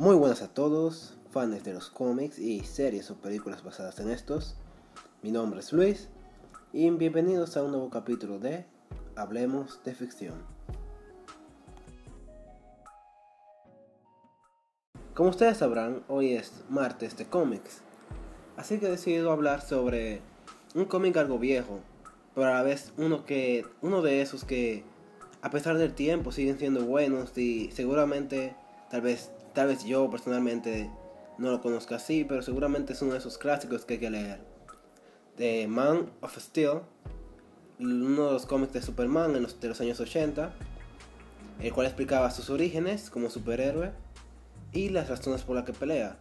Muy buenas a todos, fans de los cómics y series o películas basadas en estos. Mi nombre es Luis y bienvenidos a un nuevo capítulo de Hablemos de Ficción. Como ustedes sabrán, hoy es martes de cómics, así que he decidido hablar sobre un cómic algo viejo, pero a la vez uno que uno de esos que a pesar del tiempo siguen siendo buenos y seguramente tal vez tal vez yo personalmente no lo conozca así, pero seguramente es uno de esos clásicos que hay que leer. The Man of Steel, uno de los cómics de Superman de los años 80, el cual explicaba sus orígenes como superhéroe y las razones por las que pelea.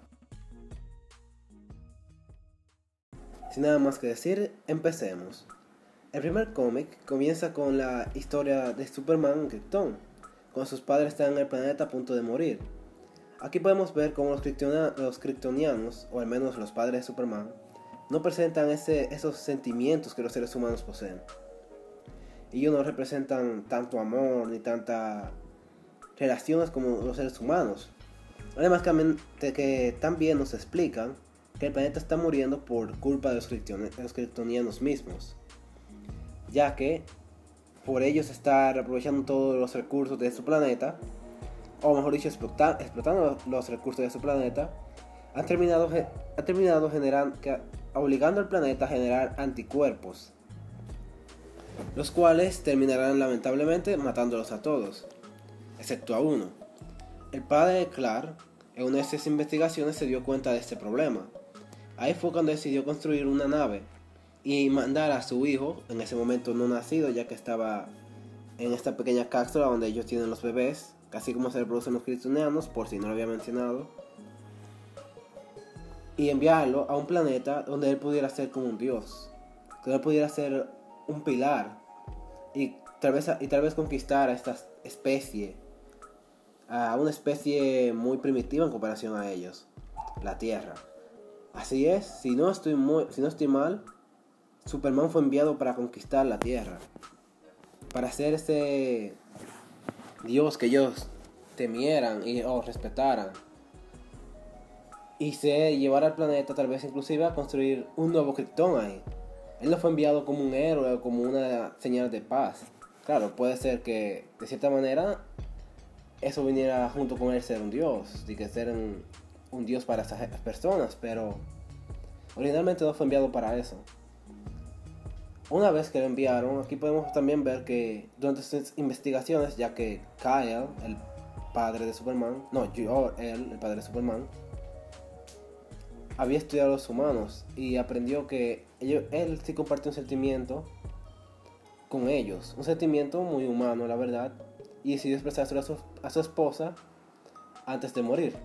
Sin nada más que decir, empecemos. El primer cómic comienza con la historia de Superman en Krypton, cuando sus padres están en el planeta a punto de morir. Aquí podemos ver cómo los, los kryptonianos, o al menos los padres de Superman, no presentan ese, esos sentimientos que los seres humanos poseen. Ellos no representan tanto amor ni tantas relaciones como los seres humanos. Además que, también nos explican que el planeta está muriendo por culpa de los, los kryptonianos mismos ya que por ellos estar aprovechando todos los recursos de su planeta, o mejor dicho, explotando los recursos de su planeta, han terminado, ha terminado generando, obligando al planeta a generar anticuerpos, los cuales terminarán lamentablemente matándolos a todos, excepto a uno. El padre de Clark, en una de estas investigaciones, se dio cuenta de este problema. Ahí fue cuando decidió construir una nave y mandar a su hijo, en ese momento no nacido, ya que estaba en esta pequeña cápsula donde ellos tienen los bebés, casi como se reproducen los cristianos, por si no lo había mencionado, y enviarlo a un planeta donde él pudiera ser como un dios, que él pudiera ser un pilar y tal vez, y tal vez conquistar a esta especie, a una especie muy primitiva en comparación a ellos, la Tierra. Así es, si no estoy, muy, si no estoy mal, Superman fue enviado para conquistar la Tierra. Para ese Dios que ellos temieran y o respetaran. Y se llevar al planeta tal vez inclusive a construir un nuevo Krypton ahí. Él no fue enviado como un héroe o como una señal de paz. Claro, puede ser que de cierta manera eso viniera junto con él ser un dios, y que ser un, un dios para esas personas, pero originalmente no fue enviado para eso. Una vez que lo enviaron, aquí podemos también ver que durante sus investigaciones, ya que Kyle, el padre de Superman, no, yo, él, el padre de Superman, había estudiado a los humanos y aprendió que él sí compartió un sentimiento con ellos, un sentimiento muy humano, la verdad, y decidió expresárselo a su, a su esposa antes de morir.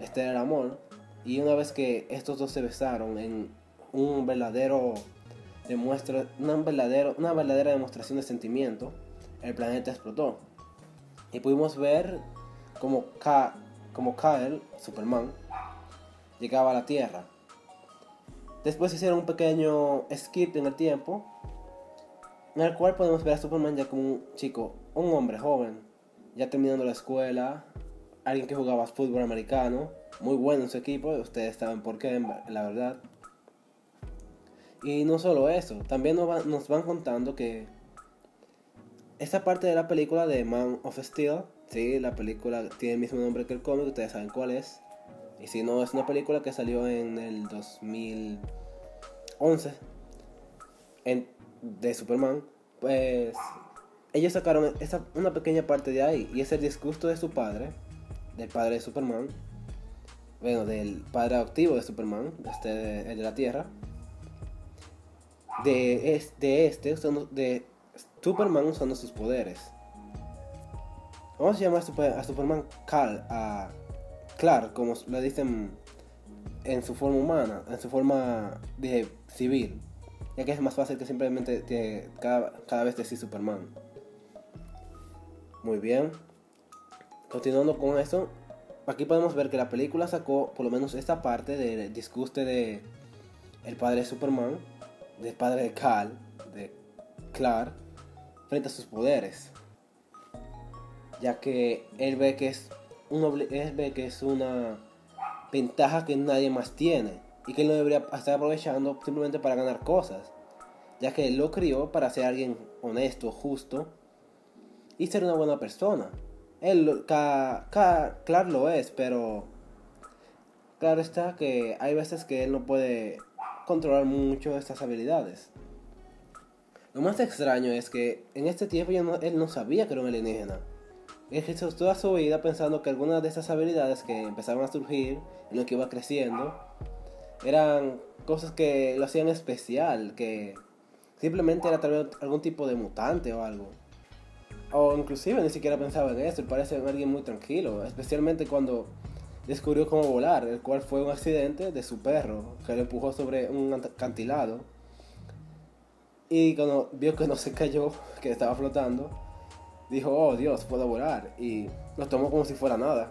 Este era el amor, y una vez que estos dos se besaron en un verdadero demuestra una, verdadero, una verdadera demostración de sentimiento, el planeta explotó. Y pudimos ver como, Ka, como Kyle, Superman, llegaba a la Tierra. Después hicieron un pequeño skip en el tiempo, en el cual podemos ver a Superman ya como un chico, un hombre joven, ya terminando la escuela, alguien que jugaba fútbol americano, muy bueno en su equipo, ustedes saben por qué, la verdad. Y no solo eso, también nos, van contando que esta parte de la película de Man of Steel, sí, la película tiene el mismo nombre que el cómic, ustedes saben cuál es. Y si no, es una película que salió en el 2011 de Superman. Pues ellos sacaron esa, una pequeña parte de ahí. Y es el disgusto de su padre, del padre de Superman. Bueno, del padre adoptivo de Superman, este, el de la Tierra de, este, de Superman usando sus poderes. Vamos a llamar a Superman Cal, a Clark, como le dicen en su forma humana, en su forma de civil. Ya que es más fácil que simplemente cada, cada vez decir Superman. Muy bien. Continuando con eso, aquí podemos ver que la película sacó por lo menos esta parte del disguste de el padre de Superman del padre de Cal, de Clark, frente a sus poderes. Ya que él ve que es un él ve que es una ventaja que nadie más tiene y que él no debería estar aprovechando simplemente para ganar cosas, ya que él lo crió para ser alguien honesto, justo y ser una buena persona. Él, claro lo es, pero claro está que hay veces que él no puede controlar mucho estas habilidades. Lo más extraño es que en este tiempo él no sabía que era un alienígena. Él hizo toda su vida pensando que algunas de esas habilidades que empezaron a surgir en lo que iba creciendo eran cosas que lo hacían especial, que simplemente era tal vez algún tipo de mutante o algo. O inclusive ni siquiera pensaba en eso, él parece alguien muy tranquilo, especialmente cuando descubrió cómo volar, el cual fue un accidente de su perro, que lo empujó sobre un acantilado. Y cuando vio que no se cayó, que estaba flotando, dijo, oh Dios, puedo volar. Y lo tomó como si fuera nada.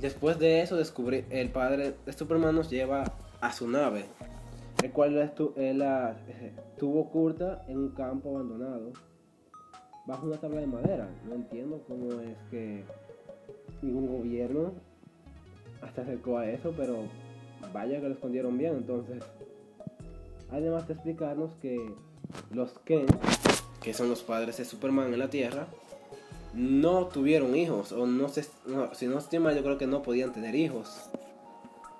Después de eso, descubrí, el padre de Superman nos lleva a su nave, el cual él la estuvo oculta en un campo abandonado, bajo una tabla de madera. No entiendo cómo es que ningún gobierno hasta acercó a eso, pero vaya que lo escondieron bien. Entonces, además de explicarnos que los Ken, que son los padres de Superman en la Tierra, no tuvieron hijos, o no sé, si no estoy mal, yo creo que no podían tener hijos.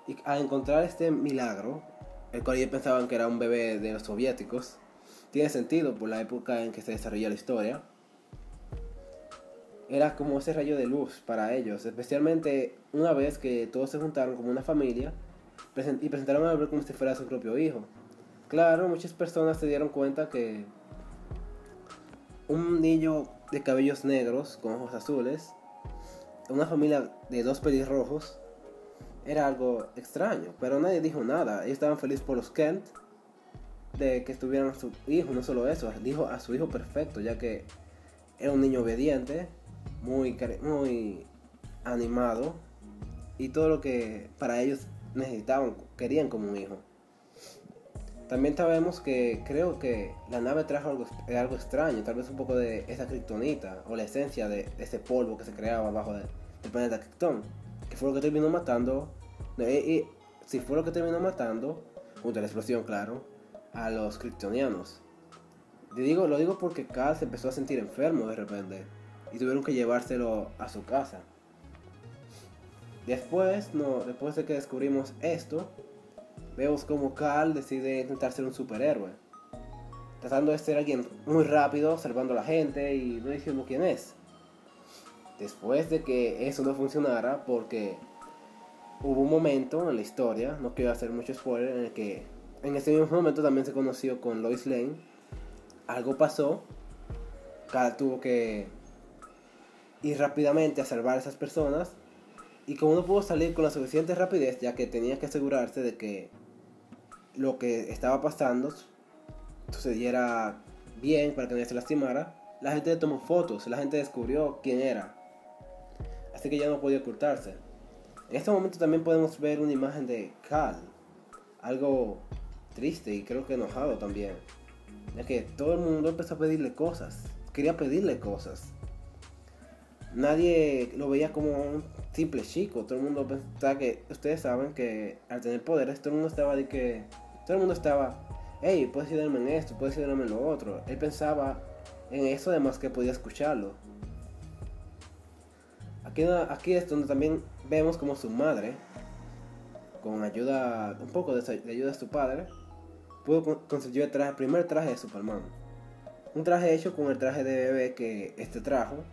Y al encontrar este milagro, el cual ellos pensaban que era un bebé de los soviéticos, tiene sentido por la época en que se desarrolló la historia. Era como ese rayo de luz para ellos, especialmente una vez que todos se juntaron como una familia y presentaron al bebé como si fuera su propio hijo. Claro, muchas personas se dieron cuenta que un niño de cabellos negros con ojos azules, una familia de dos pelirrojos, era algo extraño, pero nadie dijo nada. Ellos estaban felices por los Kent de que estuvieran a su hijo, no solo eso, dijo a su hijo perfecto, ya que era un niño obediente, muy, muy animado y todo lo que para ellos necesitaban, querían como un hijo. También sabemos que creo que la nave trajo algo, algo extraño, tal vez un poco de esa kriptonita o la esencia de ese polvo que se creaba abajo del planeta Krypton, que fue lo que terminó matando, y, si fue lo que terminó matando, junto a la explosión, claro, a los kryptonianos. digo, lo digo porque Cal se empezó a sentir enfermo de repente y tuvieron que llevárselo a su casa. Después, después de que descubrimos esto, vemos como Cal decide intentar ser un superhéroe. Tratando de ser alguien muy rápido, salvando a la gente y no diciendo quién es. Después de que eso no funcionara, porque hubo un momento en la historia, no quiero hacer mucho spoiler, en el que en ese mismo momento también se conoció con Lois Lane. Algo pasó, Cal tuvo que ir rápidamente a salvar a esas personas y como no pudo salir con la suficiente rapidez, ya que tenía que asegurarse de que lo que estaba pasando sucediera bien para que nadie se lastimara, la gente le tomó fotos, la gente descubrió quién era. Así que ya no podía ocultarse. En este momento también podemos ver una imagen de Cal, algo triste y creo que enojado también. Ya que todo el mundo empezó a pedirle cosas, quería pedirle cosas. Nadie lo veía como un simple chico, todo el mundo pensaba que, ustedes saben que al tener poderes, todo el mundo estaba de que todo el mundo estaba, hey, puedes ayudarme en esto, puedes ayudarme en lo otro. Él pensaba en eso además que podía escucharlo. Aquí, aquí es donde también vemos como su madre, con ayuda, un poco de, ayuda de su padre, pudo conseguir el, traje, el primer traje de Superman. Un traje hecho con el traje de bebé que este trajo,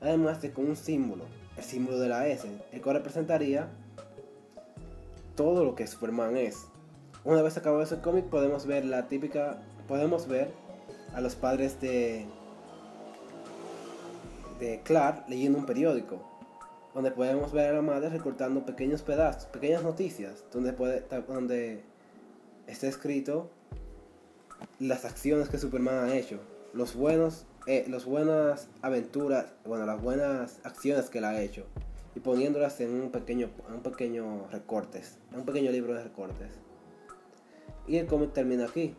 además de con un símbolo, el símbolo de la S, el cual representaría todo lo que Superman es. Una vez acabado ese cómic podemos ver la típica, podemos ver a los padres de de Clark leyendo un periódico, donde podemos ver a la madre recortando pequeños pedazos, pequeñas noticias, donde puede, donde está escrito las acciones que Superman ha hecho, los buenos, eh, las buenas aventuras, bueno, las buenas acciones que él ha hecho, y poniéndolas en un pequeño, en un pequeño recortes, en un pequeño libro de recortes. Y el cómic termina aquí.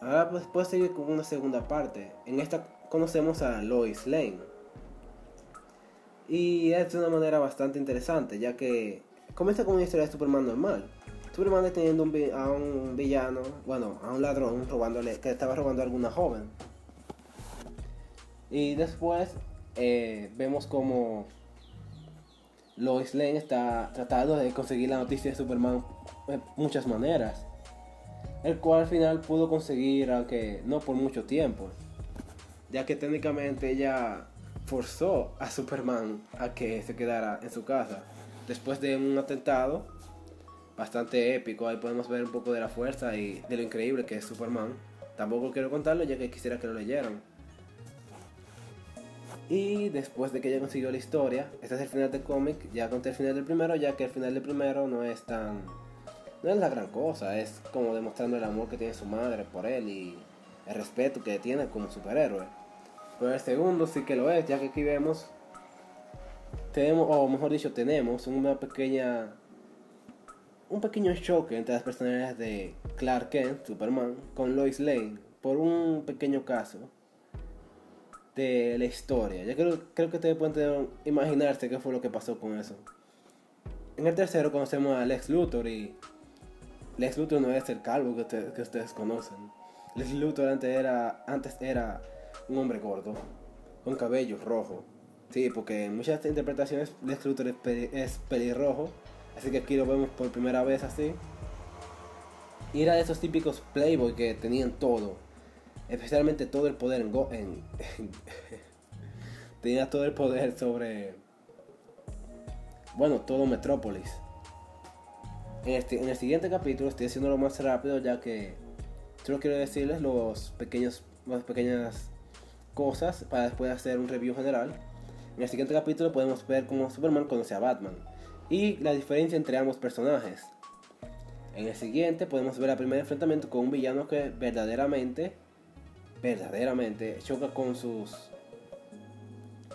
Ahora pues puedo seguir con una segunda parte. En esta conocemos a Lois Lane. Y es de una manera bastante interesante, ya que comienza con una historia de Superman normal. Superman deteniendo a un villano, bueno, a un ladrón robándole, que estaba robando a alguna joven. Y después eh, vemos como Lois Lane está tratando de conseguir la noticia de Superman de muchas maneras. El cual al final pudo conseguir, aunque no por mucho tiempo. Ya que técnicamente ella forzó a Superman a que se quedara en su casa. Después de un atentado bastante épico, ahí podemos ver un poco de la fuerza y de lo increíble que es Superman. Tampoco quiero contarlo ya que quisiera que lo leyeran. Y después de que ella consiguió la historia, este es el final del cómic, ya conté el final del primero, ya que el final del primero no es tan... No es la gran cosa, es como demostrando el amor que tiene su madre por él y el respeto que tiene como superhéroe. Pero el segundo sí que lo es, ya que aquí vemos, tenemos, o mejor dicho, tenemos una pequeña, un pequeño choque entre las personalidades de Clark Kent, Superman, con Lois Lane, por un pequeño caso de la historia. Ya creo, que ustedes pueden imaginarse qué fue lo que pasó con eso. En el tercero conocemos a Lex Luthor y Lex Luthor no es el calvo que, que ustedes conocen. Lex Luthor antes era, antes era un hombre gordo, con cabello rojo. Sí, porque en muchas interpretaciones Lex Luthor es, pelirrojo, así que aquí lo vemos por primera vez así. Y era de esos típicos playboy que tenían todo, especialmente todo el poder en, en tenía todo el poder sobre bueno, todo Metrópolis. En, este, en el siguiente capítulo estoy haciéndolo más rápido ya que solo quiero decirles los pequeños, las pequeñas cosas para después hacer un review general. En el siguiente capítulo podemos ver cómo Superman conoce a Batman y la diferencia entre ambos personajes. En el siguiente podemos ver el primer enfrentamiento con un villano que verdaderamente, verdaderamente choca con sus...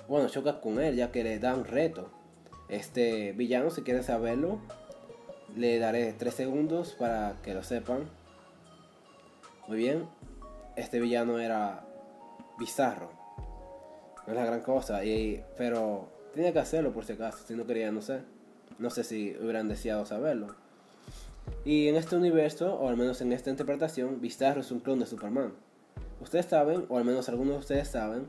Bueno, choca con él ya que le da un reto. Este villano, si quieren saberlo, le daré 3 segundos para que lo sepan. Muy bien, este villano era bizarro. No es la gran cosa, y, pero tenía que hacerlo por si acaso, si no quería, no sé. No sé si hubieran deseado saberlo. Y en este universo, o al menos en esta interpretación, Bizarro es un clon de Superman. Ustedes saben, o al menos algunos de ustedes saben,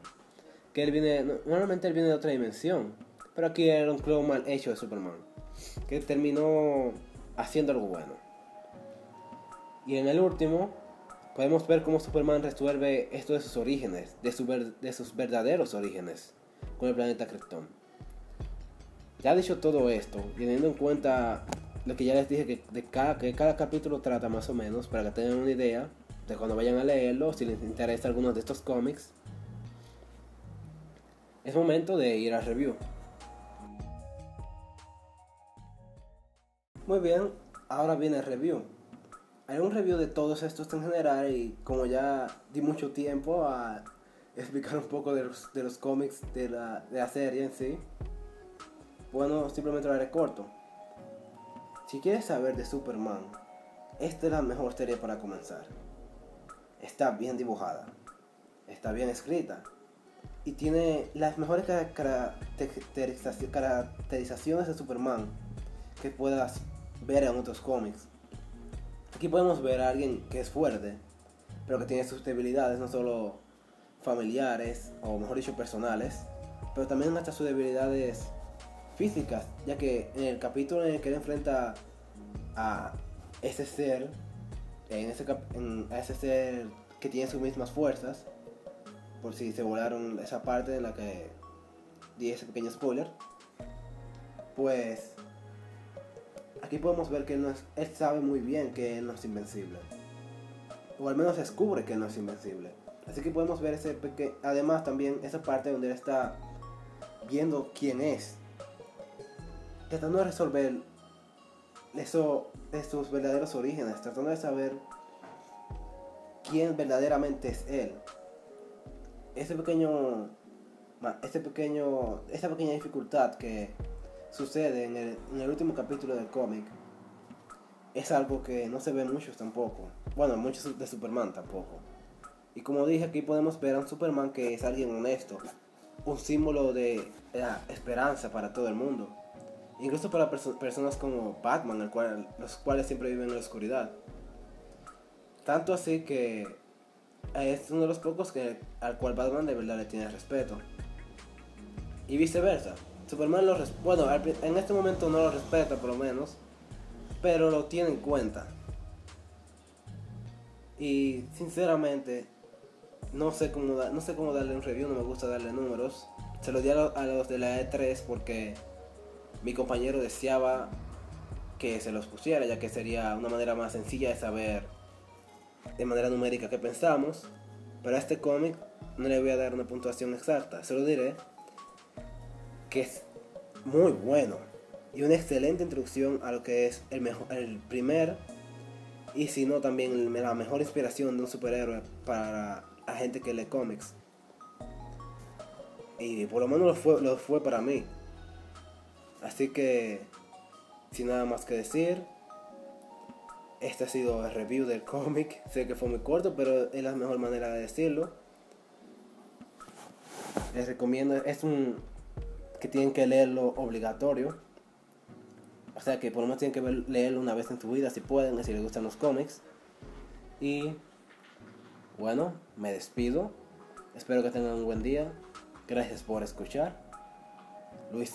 que él viene, normalmente él viene de otra dimensión, pero aquí era un clon mal hecho de Superman, que terminó haciendo algo bueno. Y en el último, podemos ver cómo Superman resuelve esto de sus orígenes, de, de sus verdaderos orígenes, con el planeta Krypton. Ya dicho todo esto, teniendo en cuenta lo que ya les dije que, de cada, que cada capítulo trata más o menos, para que tengan una idea de cuando vayan a leerlo, si les interesa alguno de estos cómics, es momento de ir al review. Muy bien, ahora viene el review haré un review de todos estos en general y como ya di mucho tiempo a explicar un poco de los, de cómics de la, de la serie en sí, bueno, simplemente lo haré corto. Si quieres saber de Superman, esta es la mejor serie para comenzar. Está bien dibujada, está bien escrita y tiene las mejores caracterizaciones de Superman que puedas ver en otros cómics. Aquí podemos ver a alguien que es fuerte, pero que tiene sus debilidades, no solo familiares, o mejor dicho, personales, pero también hasta sus debilidades físicas, ya que en el capítulo en el que él enfrenta a ese ser, en ese, a ese ser que tiene sus mismas fuerzas, por si se volaron esa parte en la que di ese pequeño spoiler, pues aquí podemos ver que él, sabe muy bien que él no es invencible. O al menos descubre que él no es invencible. Así que podemos ver ese pequeño... Además también esa parte donde él está viendo quién es. Tratando de resolver eso, sus verdaderos orígenes. Tratando de saber quién verdaderamente es él. Ese pequeño... Ese pequeño... Esa pequeña dificultad que sucede en el, último capítulo del cómic es algo que no se ve muchos tampoco. Bueno, muchos de Superman tampoco. Y como dije, aquí podemos ver a un Superman que es alguien honesto, un símbolo de la esperanza para todo el mundo. Incluso para personas como Batman, los cuales siempre viven en la oscuridad. Tanto así que es uno de los pocos que, al cual Batman de verdad le tiene respeto. Y viceversa. Superman lo bueno, en este momento no lo respeta por lo menos, pero lo tiene en cuenta. Y sinceramente, no sé cómo, no sé cómo darle un review, no me gusta darle números. Se lo di a, los de la E3 porque mi compañero deseaba que se los pusiera, ya que sería una manera más sencilla de saber de manera numérica qué pensamos. Pero a este cómic no le voy a dar una puntuación exacta, solo diré que es muy bueno y una excelente introducción a lo que es el, mejor, el primer y si no también la mejor inspiración de un superhéroe para la gente que lee cómics. Y por lo menos lo fue, lo fue para mí. Así que, sin nada más que decir, este ha sido el review del cómic. Sé que fue muy corto, pero es la mejor manera de decirlo. Les recomiendo, es un que tienen que leerlo obligatorio. O sea que por lo menos tienen que leerlo una vez en su vida si pueden, si les gustan los cómics. Y bueno, me despido. Espero que tengan un buen día. Gracias por escuchar. Luis